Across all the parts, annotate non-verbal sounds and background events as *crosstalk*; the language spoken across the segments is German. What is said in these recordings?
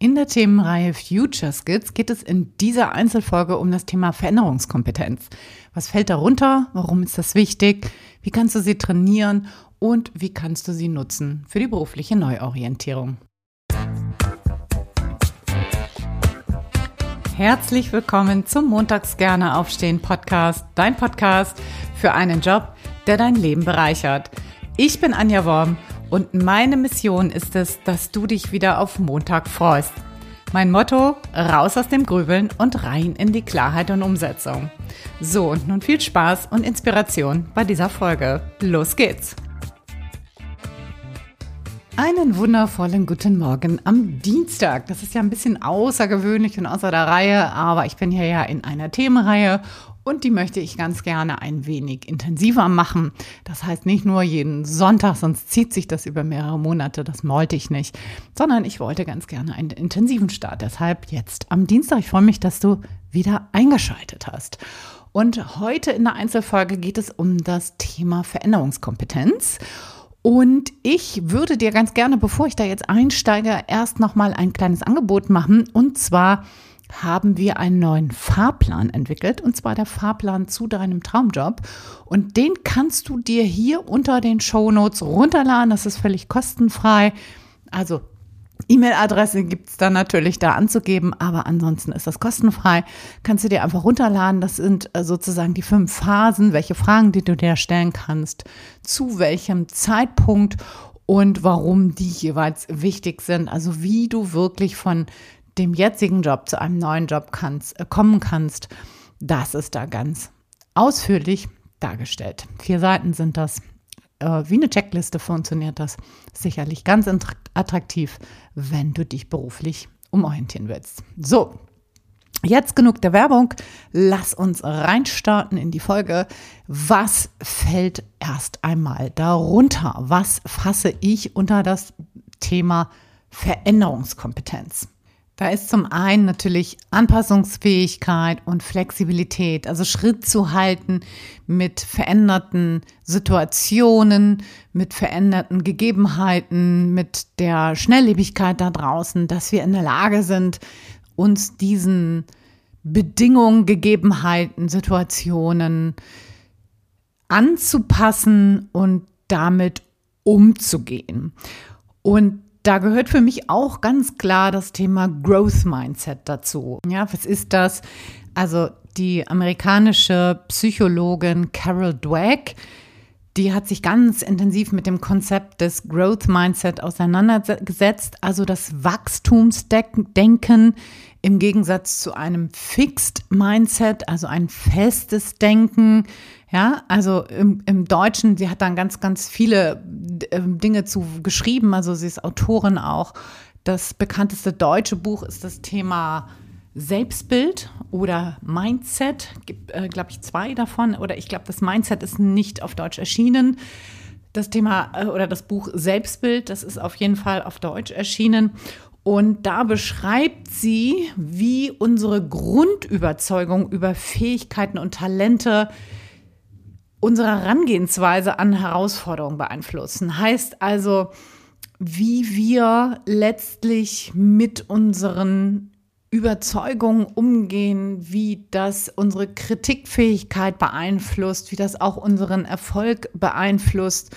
In der Themenreihe Future Skills geht es in dieser Einzelfolge um das Thema Veränderungskompetenz. Was fällt darunter? Warum ist das wichtig? Wie kannst du sie trainieren? Und wie kannst du sie nutzen für die berufliche Neuorientierung? Herzlich willkommen zum Montags gerne aufstehen Podcast, dein Podcast für einen Job, der dein Leben bereichert. Ich bin Anja Worm und meine Mission ist es, dass du dich wieder auf Montag freust. Mein Motto, raus aus dem Grübeln und rein in die Klarheit und Umsetzung. So, und nun viel Spaß und Inspiration bei dieser Folge. Los geht's! Einen wundervollen guten Morgen am Dienstag. Das ist ja ein bisschen außergewöhnlich und außer der Reihe, aber ich bin hier ja in einer Themenreihe und die möchte ich ganz gerne ein wenig intensiver machen. Das heißt nicht nur jeden Sonntag, sonst zieht sich das über mehrere Monate, das wollte ich nicht, sondern ich wollte ganz gerne einen intensiven Start. Deshalb jetzt am Dienstag. Ich freue mich, dass du wieder eingeschaltet hast. Und heute in der Einzelfolge geht es um das Thema Veränderungskompetenz. Und ich würde dir ganz gerne, bevor ich da jetzt einsteige, erst nochmal ein kleines Angebot machen. Und zwar haben wir einen neuen Fahrplan entwickelt, und zwar der Fahrplan zu deinem Traumjob. Und den kannst du dir hier unter den Show Notes runterladen. Das ist völlig kostenfrei. Also E-Mail-Adresse gibt es dann natürlich da anzugeben, aber ansonsten ist das kostenfrei. Kannst du dir einfach runterladen. Das sind äh, sozusagen die fünf Phasen, welche Fragen, die du dir stellen kannst, zu welchem Zeitpunkt und warum die jeweils wichtig sind. Also wie du wirklich von dem jetzigen Job zu einem neuen Job kannst, äh, kommen kannst, das ist da ganz ausführlich dargestellt. Vier Seiten sind das. Äh, wie eine Checkliste funktioniert das. Sicherlich ganz attraktiv, wenn du dich beruflich umorientieren willst. So, Jetzt genug der Werbung. Lass uns reinstarten in die Folge. Was fällt erst einmal darunter? Was fasse ich unter das Thema Veränderungskompetenz? Da ist zum einen natürlich Anpassungsfähigkeit und Flexibilität, also Schritt zu halten mit veränderten Situationen, mit veränderten Gegebenheiten, mit der Schnelllebigkeit da draußen, dass wir in der Lage sind, uns diesen Bedingungen, Gegebenheiten, Situationen anzupassen und damit umzugehen. Und da gehört für mich auch ganz klar das Thema Growth Mindset dazu. Ja, was ist das? Also die amerikanische Psychologin Carol Dweck, die hat sich ganz intensiv mit dem Konzept des Growth Mindset auseinandergesetzt, also das Wachstumsdenken im Gegensatz zu einem Fixed Mindset, also ein festes Denken, ja, also im, im Deutschen, sie hat dann ganz, ganz viele äh, Dinge zu geschrieben. Also sie ist Autorin auch. Das bekannteste deutsche Buch ist das Thema Selbstbild oder Mindset. Gibt, äh, glaube ich, zwei davon. Oder ich glaube, das Mindset ist nicht auf Deutsch erschienen. Das Thema äh, oder das Buch Selbstbild, das ist auf jeden Fall auf Deutsch erschienen. Und da beschreibt sie, wie unsere Grundüberzeugung über Fähigkeiten und Talente unsere Herangehensweise an Herausforderungen beeinflussen. Heißt also, wie wir letztlich mit unseren Überzeugungen umgehen, wie das unsere Kritikfähigkeit beeinflusst, wie das auch unseren Erfolg beeinflusst.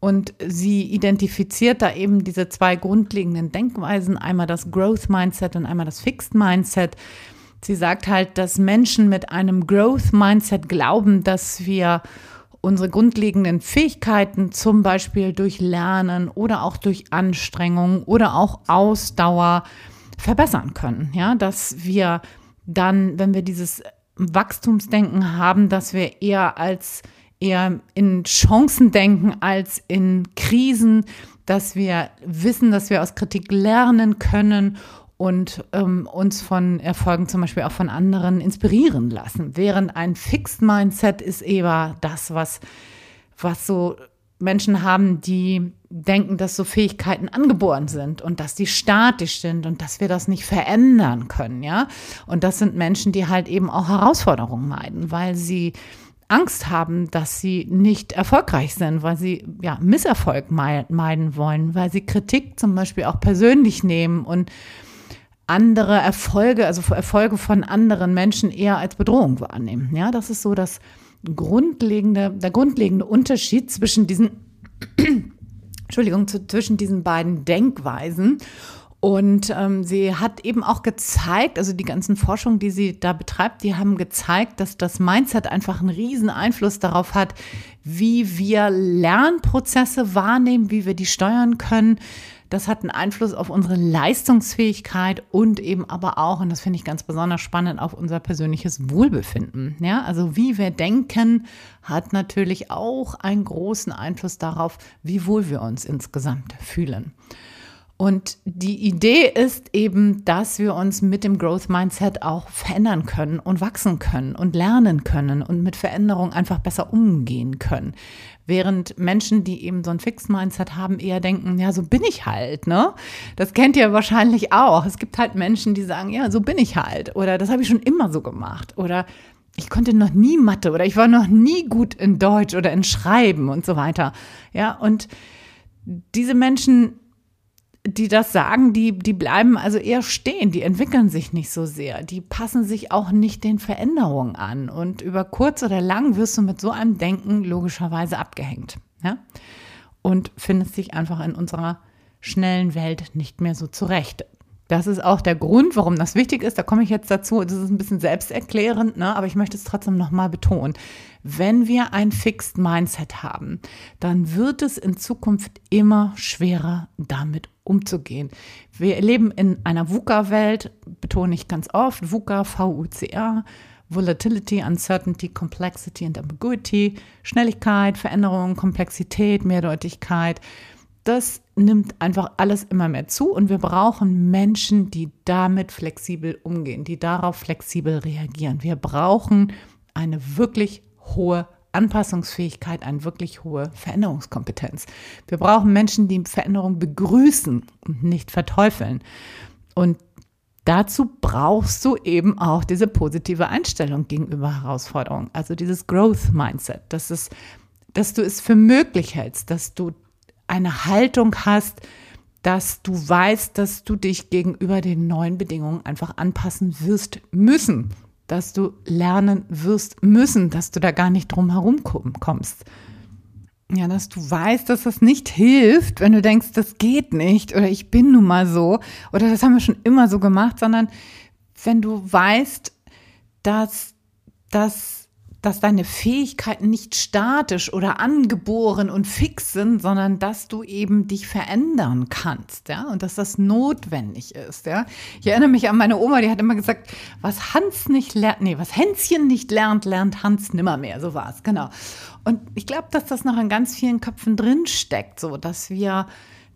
Und sie identifiziert da eben diese zwei grundlegenden Denkweisen, einmal das Growth Mindset und einmal das Fixed Mindset. Sie sagt halt, dass Menschen mit einem Growth Mindset glauben, dass wir unsere grundlegenden Fähigkeiten zum Beispiel durch Lernen oder auch durch Anstrengung oder auch Ausdauer verbessern können. Ja, dass wir dann, wenn wir dieses Wachstumsdenken haben, dass wir eher als eher in Chancen denken als in Krisen, dass wir wissen, dass wir aus Kritik lernen können und ähm, uns von Erfolgen zum Beispiel auch von anderen inspirieren lassen. Während ein Fixed Mindset ist eher das, was, was so Menschen haben, die denken, dass so Fähigkeiten angeboren sind und dass die statisch sind und dass wir das nicht verändern können, ja. Und das sind Menschen, die halt eben auch Herausforderungen meiden, weil sie Angst haben, dass sie nicht erfolgreich sind, weil sie ja Misserfolg meiden wollen, weil sie Kritik zum Beispiel auch persönlich nehmen und andere Erfolge, also Erfolge von anderen Menschen eher als Bedrohung wahrnehmen. Ja, das ist so das grundlegende, der grundlegende Unterschied zwischen diesen, *clears throat* Entschuldigung, zwischen diesen beiden Denkweisen. Und ähm, sie hat eben auch gezeigt, also die ganzen Forschungen, die sie da betreibt, die haben gezeigt, dass das Mindset einfach einen riesen Einfluss darauf hat, wie wir Lernprozesse wahrnehmen, wie wir die steuern können. Das hat einen Einfluss auf unsere Leistungsfähigkeit und eben aber auch, und das finde ich ganz besonders spannend, auf unser persönliches Wohlbefinden. Ja, also wie wir denken, hat natürlich auch einen großen Einfluss darauf, wie wohl wir uns insgesamt fühlen. Und die Idee ist eben, dass wir uns mit dem Growth Mindset auch verändern können und wachsen können und lernen können und mit Veränderung einfach besser umgehen können. Während Menschen, die eben so ein Fixed Mindset haben, eher denken, ja, so bin ich halt, ne? Das kennt ihr wahrscheinlich auch. Es gibt halt Menschen, die sagen, ja, so bin ich halt. Oder das habe ich schon immer so gemacht. Oder ich konnte noch nie Mathe oder ich war noch nie gut in Deutsch oder in Schreiben und so weiter. Ja, und diese Menschen die das sagen, die, die bleiben also eher stehen, die entwickeln sich nicht so sehr, die passen sich auch nicht den Veränderungen an. Und über kurz oder lang wirst du mit so einem Denken logischerweise abgehängt. Ja? Und findest dich einfach in unserer schnellen Welt nicht mehr so zurecht. Das ist auch der Grund, warum das wichtig ist. Da komme ich jetzt dazu. Das ist ein bisschen selbsterklärend, ne? aber ich möchte es trotzdem nochmal betonen. Wenn wir ein Fixed Mindset haben, dann wird es in Zukunft immer schwerer, damit umzugehen. Wir leben in einer VUCA-Welt, betone ich ganz oft, VUCA, V-U-C-A, Volatility, Uncertainty, Complexity and Ambiguity, Schnelligkeit, Veränderung, Komplexität, Mehrdeutigkeit. Das nimmt einfach alles immer mehr zu und wir brauchen Menschen, die damit flexibel umgehen, die darauf flexibel reagieren. Wir brauchen eine wirklich hohe Anpassungsfähigkeit, eine wirklich hohe Veränderungskompetenz. Wir brauchen Menschen, die Veränderung begrüßen und nicht verteufeln. Und dazu brauchst du eben auch diese positive Einstellung gegenüber Herausforderungen, also dieses Growth Mindset, dass, es, dass du es für möglich hältst, dass du eine Haltung hast, dass du weißt, dass du dich gegenüber den neuen Bedingungen einfach anpassen wirst müssen dass du lernen wirst müssen, dass du da gar nicht drum herum kommst. Ja, dass du weißt, dass das nicht hilft, wenn du denkst, das geht nicht oder ich bin nun mal so oder das haben wir schon immer so gemacht, sondern wenn du weißt, dass das dass deine Fähigkeiten nicht statisch oder angeboren und fix sind, sondern dass du eben dich verändern kannst, ja, und dass das notwendig ist, ja. Ich erinnere mich an meine Oma, die hat immer gesagt, was Hans nicht lernt, nee, was Hänschen nicht lernt, lernt Hans nimmermehr, so war es, genau. Und ich glaube, dass das noch in ganz vielen Köpfen drin steckt, so, dass wir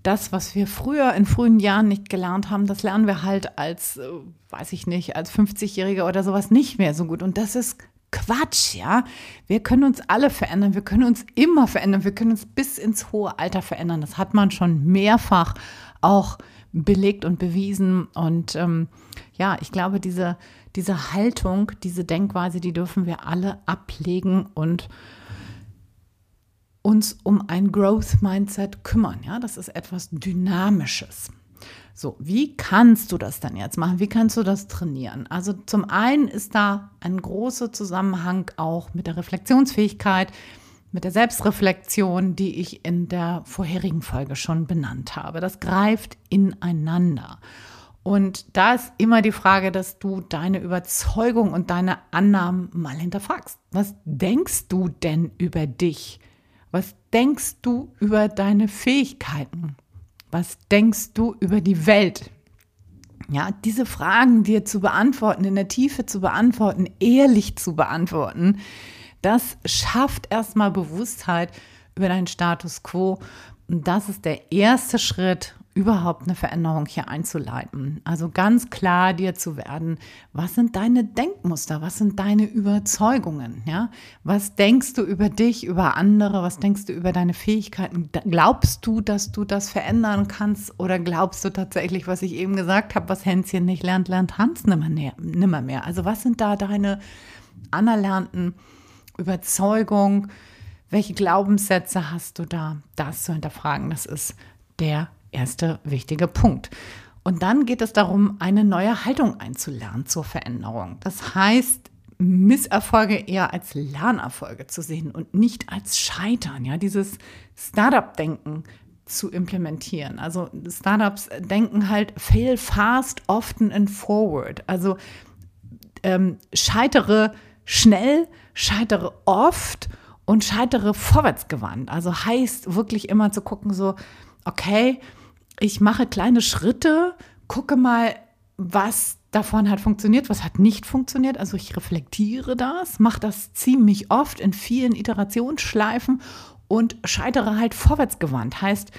das, was wir früher in frühen Jahren nicht gelernt haben, das lernen wir halt als, äh, weiß ich nicht, als 50-Jähriger oder sowas nicht mehr so gut. Und das ist Quatsch, ja. Wir können uns alle verändern, wir können uns immer verändern, wir können uns bis ins hohe Alter verändern. Das hat man schon mehrfach auch belegt und bewiesen. Und ähm, ja, ich glaube, diese, diese Haltung, diese Denkweise, die dürfen wir alle ablegen und uns um ein Growth Mindset kümmern. Ja, das ist etwas Dynamisches. So, wie kannst du das dann jetzt machen? Wie kannst du das trainieren? Also zum einen ist da ein großer Zusammenhang auch mit der Reflexionsfähigkeit, mit der Selbstreflexion, die ich in der vorherigen Folge schon benannt habe. Das greift ineinander. Und da ist immer die Frage, dass du deine Überzeugung und deine Annahmen mal hinterfragst. Was denkst du denn über dich? Was denkst du über deine Fähigkeiten? Was denkst du über die Welt? Ja, diese Fragen dir zu beantworten, in der Tiefe zu beantworten, ehrlich zu beantworten, das schafft erstmal Bewusstheit über deinen Status quo. Und das ist der erste Schritt, überhaupt eine Veränderung hier einzuleiten. Also ganz klar dir zu werden, was sind deine Denkmuster, was sind deine Überzeugungen, ja? Was denkst du über dich, über andere, was denkst du über deine Fähigkeiten? Glaubst du, dass du das verändern kannst oder glaubst du tatsächlich, was ich eben gesagt habe, was Hänschen nicht lernt, lernt Hans nimmer, mehr? Also was sind da deine anerlernten Überzeugungen? Welche Glaubenssätze hast du da? Das zu hinterfragen, das ist der erste wichtige Punkt. Und dann geht es darum, eine neue Haltung einzulernen zur Veränderung. Das heißt, Misserfolge eher als Lernerfolge zu sehen und nicht als Scheitern. Ja, dieses Startup-Denken zu implementieren. Also Startups denken halt fail fast, often and forward. Also ähm, scheitere schnell, scheitere oft und scheitere vorwärtsgewandt. Also heißt wirklich immer zu gucken, so, okay, ich mache kleine Schritte, gucke mal, was davon hat funktioniert, was hat nicht funktioniert. Also ich reflektiere das, mache das ziemlich oft in vielen Iterationsschleifen und scheitere halt vorwärtsgewandt. Heißt,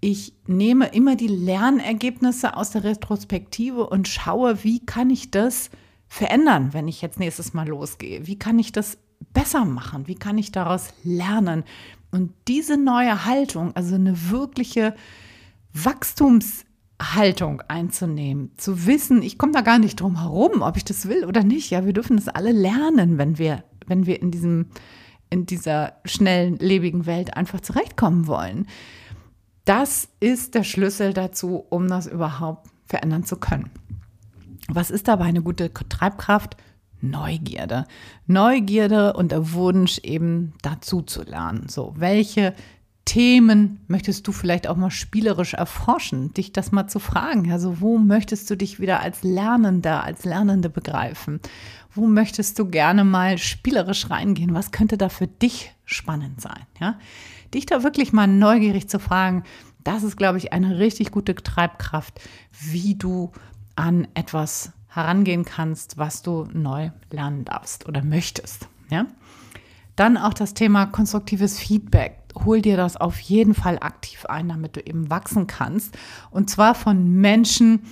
ich nehme immer die Lernergebnisse aus der Retrospektive und schaue, wie kann ich das verändern, wenn ich jetzt nächstes Mal losgehe? Wie kann ich das besser machen? Wie kann ich daraus lernen? Und diese neue Haltung, also eine wirkliche Wachstumshaltung einzunehmen, zu wissen, ich komme da gar nicht drum herum, ob ich das will oder nicht. Ja, wir dürfen das alle lernen, wenn wir, wenn wir in diesem in dieser schnellen, lebigen Welt einfach zurechtkommen wollen. Das ist der Schlüssel dazu, um das überhaupt verändern zu können. Was ist dabei eine gute Treibkraft? Neugierde. Neugierde und der Wunsch eben dazu zu lernen. So, welche Themen möchtest du vielleicht auch mal spielerisch erforschen, dich das mal zu fragen? Also, wo möchtest du dich wieder als Lernender, als Lernende begreifen? Wo möchtest du gerne mal spielerisch reingehen? Was könnte da für dich spannend sein? Ja? Dich da wirklich mal neugierig zu fragen, das ist, glaube ich, eine richtig gute Treibkraft, wie du an etwas herangehen kannst, was du neu lernen darfst oder möchtest. Ja? Dann auch das Thema konstruktives Feedback hol dir das auf jeden Fall aktiv ein, damit du eben wachsen kannst. Und zwar von Menschen,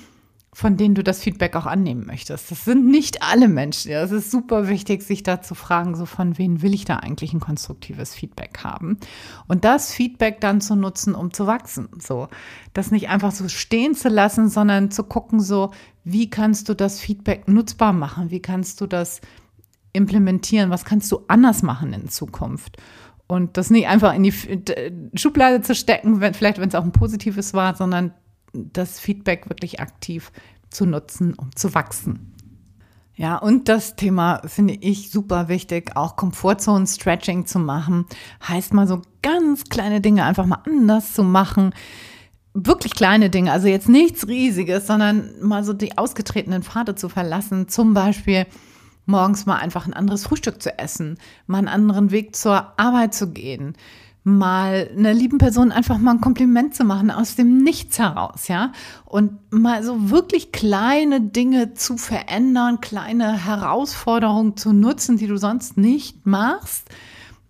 von denen du das Feedback auch annehmen möchtest. Das sind nicht alle Menschen. Es ist super wichtig, sich da zu fragen, so von wem will ich da eigentlich ein konstruktives Feedback haben? Und das Feedback dann zu nutzen, um zu wachsen. So, das nicht einfach so stehen zu lassen, sondern zu gucken, so, wie kannst du das Feedback nutzbar machen? Wie kannst du das implementieren? Was kannst du anders machen in Zukunft? Und das nicht einfach in die Schublade zu stecken, wenn, vielleicht wenn es auch ein positives war, sondern das Feedback wirklich aktiv zu nutzen, um zu wachsen. Ja, und das Thema finde ich super wichtig, auch Komfortzonen-Stretching zu machen. Heißt mal so ganz kleine Dinge einfach mal anders zu machen. Wirklich kleine Dinge, also jetzt nichts Riesiges, sondern mal so die ausgetretenen Pfade zu verlassen. Zum Beispiel morgens mal einfach ein anderes Frühstück zu essen, mal einen anderen Weg zur Arbeit zu gehen, mal einer lieben Person einfach mal ein Kompliment zu machen aus dem Nichts heraus, ja? Und mal so wirklich kleine Dinge zu verändern, kleine Herausforderungen zu nutzen, die du sonst nicht machst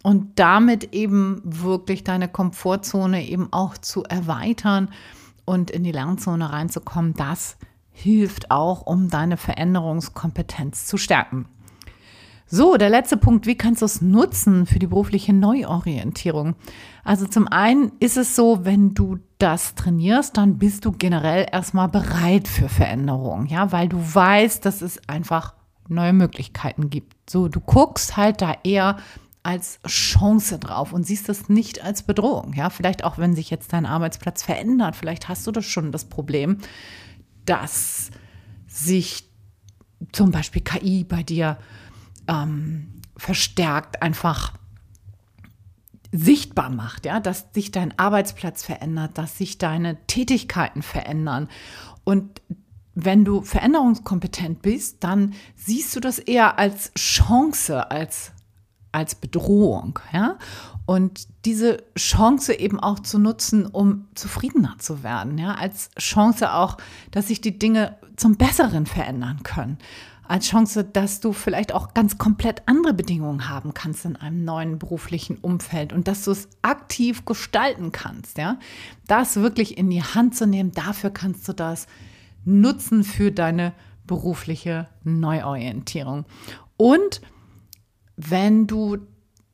und damit eben wirklich deine Komfortzone eben auch zu erweitern und in die Lernzone reinzukommen, das hilft auch, um deine Veränderungskompetenz zu stärken. So, der letzte Punkt, wie kannst du es nutzen für die berufliche Neuorientierung? Also zum einen ist es so, wenn du das trainierst, dann bist du generell erstmal bereit für Veränderung, ja, weil du weißt, dass es einfach neue Möglichkeiten gibt. So, du guckst halt da eher als Chance drauf und siehst das nicht als Bedrohung, ja, vielleicht auch wenn sich jetzt dein Arbeitsplatz verändert, vielleicht hast du das schon das Problem, dass sich zum Beispiel KI bei dir ähm, verstärkt einfach sichtbar macht, ja, dass sich dein Arbeitsplatz verändert, dass sich deine Tätigkeiten verändern. Und wenn du veränderungskompetent bist, dann siehst du das eher als Chance, als, als Bedrohung, ja. Und diese Chance eben auch zu nutzen, um zufriedener zu werden, ja, als Chance auch, dass sich die Dinge zum Besseren verändern können als Chance, dass du vielleicht auch ganz komplett andere Bedingungen haben kannst in einem neuen beruflichen Umfeld und dass du es aktiv gestalten kannst, ja. Das wirklich in die Hand zu nehmen, dafür kannst du das nutzen für deine berufliche Neuorientierung. Und wenn du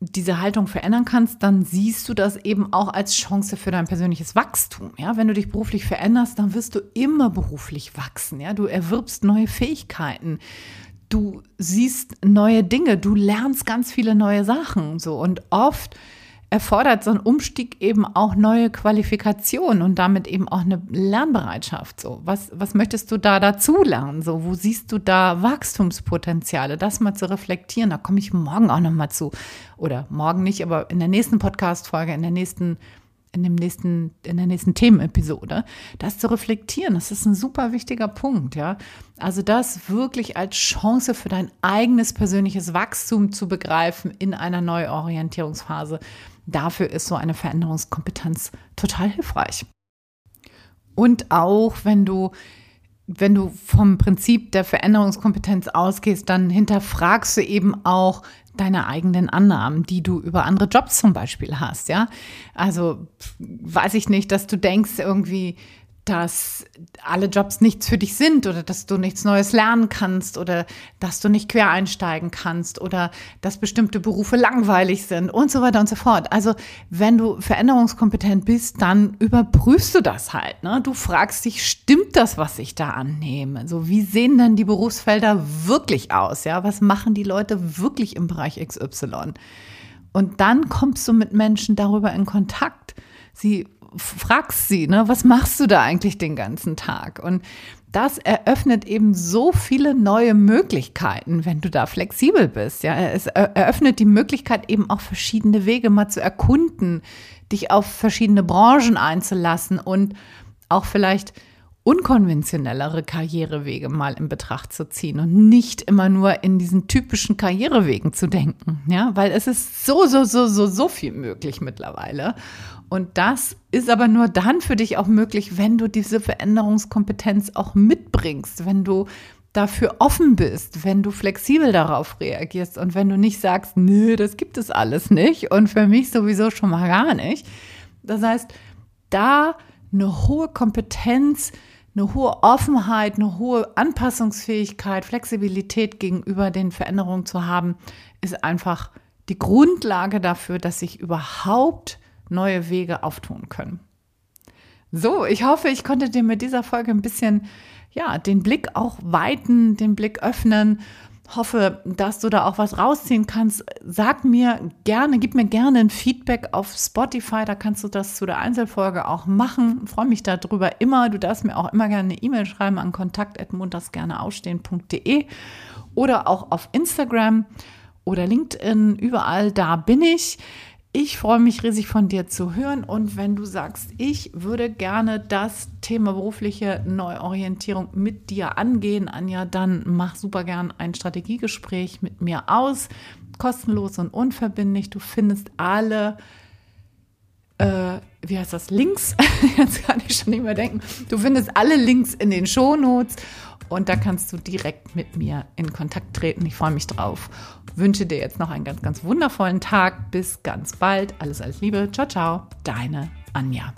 diese Haltung verändern kannst, dann siehst du das eben auch als Chance für dein persönliches Wachstum. Ja, wenn du dich beruflich veränderst, dann wirst du immer beruflich wachsen. Ja, du erwirbst neue Fähigkeiten. Du siehst neue Dinge, du lernst ganz viele neue Sachen. So und oft erfordert so ein Umstieg eben auch neue Qualifikationen und damit eben auch eine Lernbereitschaft. So, was, was möchtest du da dazu lernen? So, wo siehst du da Wachstumspotenziale? Das mal zu reflektieren, da komme ich morgen auch nochmal zu. Oder morgen nicht, aber in der nächsten Podcast-Folge, in der nächsten in dem nächsten, in der nächsten Themenepisode, das zu reflektieren, das ist ein super wichtiger Punkt, ja. Also das wirklich als Chance für dein eigenes persönliches Wachstum zu begreifen in einer Neuorientierungsphase. Dafür ist so eine Veränderungskompetenz total hilfreich. Und auch wenn du wenn du vom Prinzip der Veränderungskompetenz ausgehst, dann hinterfragst du eben auch deine eigenen Annahmen, die du über andere Jobs zum Beispiel hast, ja. Also weiß ich nicht, dass du denkst irgendwie, dass alle Jobs nichts für dich sind oder dass du nichts Neues lernen kannst oder dass du nicht quer einsteigen kannst oder dass bestimmte Berufe langweilig sind und so weiter und so fort. Also wenn du veränderungskompetent bist, dann überprüfst du das halt. Ne? Du fragst dich, stimmt das, was ich da annehme? So, wie sehen denn die Berufsfelder wirklich aus? Ja, was machen die Leute wirklich im Bereich XY? Und dann kommst du mit Menschen darüber in Kontakt. Sie fragst sie, ne, was machst du da eigentlich den ganzen Tag? Und das eröffnet eben so viele neue Möglichkeiten, wenn du da flexibel bist. Ja, es eröffnet die Möglichkeit eben auch verschiedene Wege mal zu erkunden, dich auf verschiedene Branchen einzulassen und auch vielleicht unkonventionellere Karrierewege mal in Betracht zu ziehen und nicht immer nur in diesen typischen Karrierewegen zu denken, ja, weil es ist so, so, so, so, so viel möglich mittlerweile. Und das ist aber nur dann für dich auch möglich, wenn du diese Veränderungskompetenz auch mitbringst, wenn du dafür offen bist, wenn du flexibel darauf reagierst und wenn du nicht sagst, nö, das gibt es alles nicht und für mich sowieso schon mal gar nicht. Das heißt, da eine hohe Kompetenz, eine hohe Offenheit, eine hohe Anpassungsfähigkeit, Flexibilität gegenüber den Veränderungen zu haben, ist einfach die Grundlage dafür, dass sich überhaupt neue Wege auftun können. So, ich hoffe, ich konnte dir mit dieser Folge ein bisschen, ja, den Blick auch weiten, den Blick öffnen. Hoffe, dass du da auch was rausziehen kannst. Sag mir gerne, gib mir gerne ein Feedback auf Spotify. Da kannst du das zu der Einzelfolge auch machen. Freue mich darüber immer. Du darfst mir auch immer gerne eine E-Mail schreiben an kontakt.montagsgerneausstehen.de oder auch auf Instagram oder LinkedIn. Überall da bin ich. Ich freue mich riesig von dir zu hören und wenn du sagst, ich würde gerne das Thema berufliche Neuorientierung mit dir angehen, Anja, dann mach super gern ein Strategiegespräch mit mir aus, kostenlos und unverbindlich. Du findest alle äh, wie heißt das, Links, *laughs* jetzt kann ich schon nicht mehr denken. Du findest alle Links in den Shownotes und da kannst du direkt mit mir in Kontakt treten. Ich freue mich drauf. Wünsche dir jetzt noch einen ganz, ganz wundervollen Tag. Bis ganz bald. Alles, alles Liebe. Ciao, ciao. Deine Anja.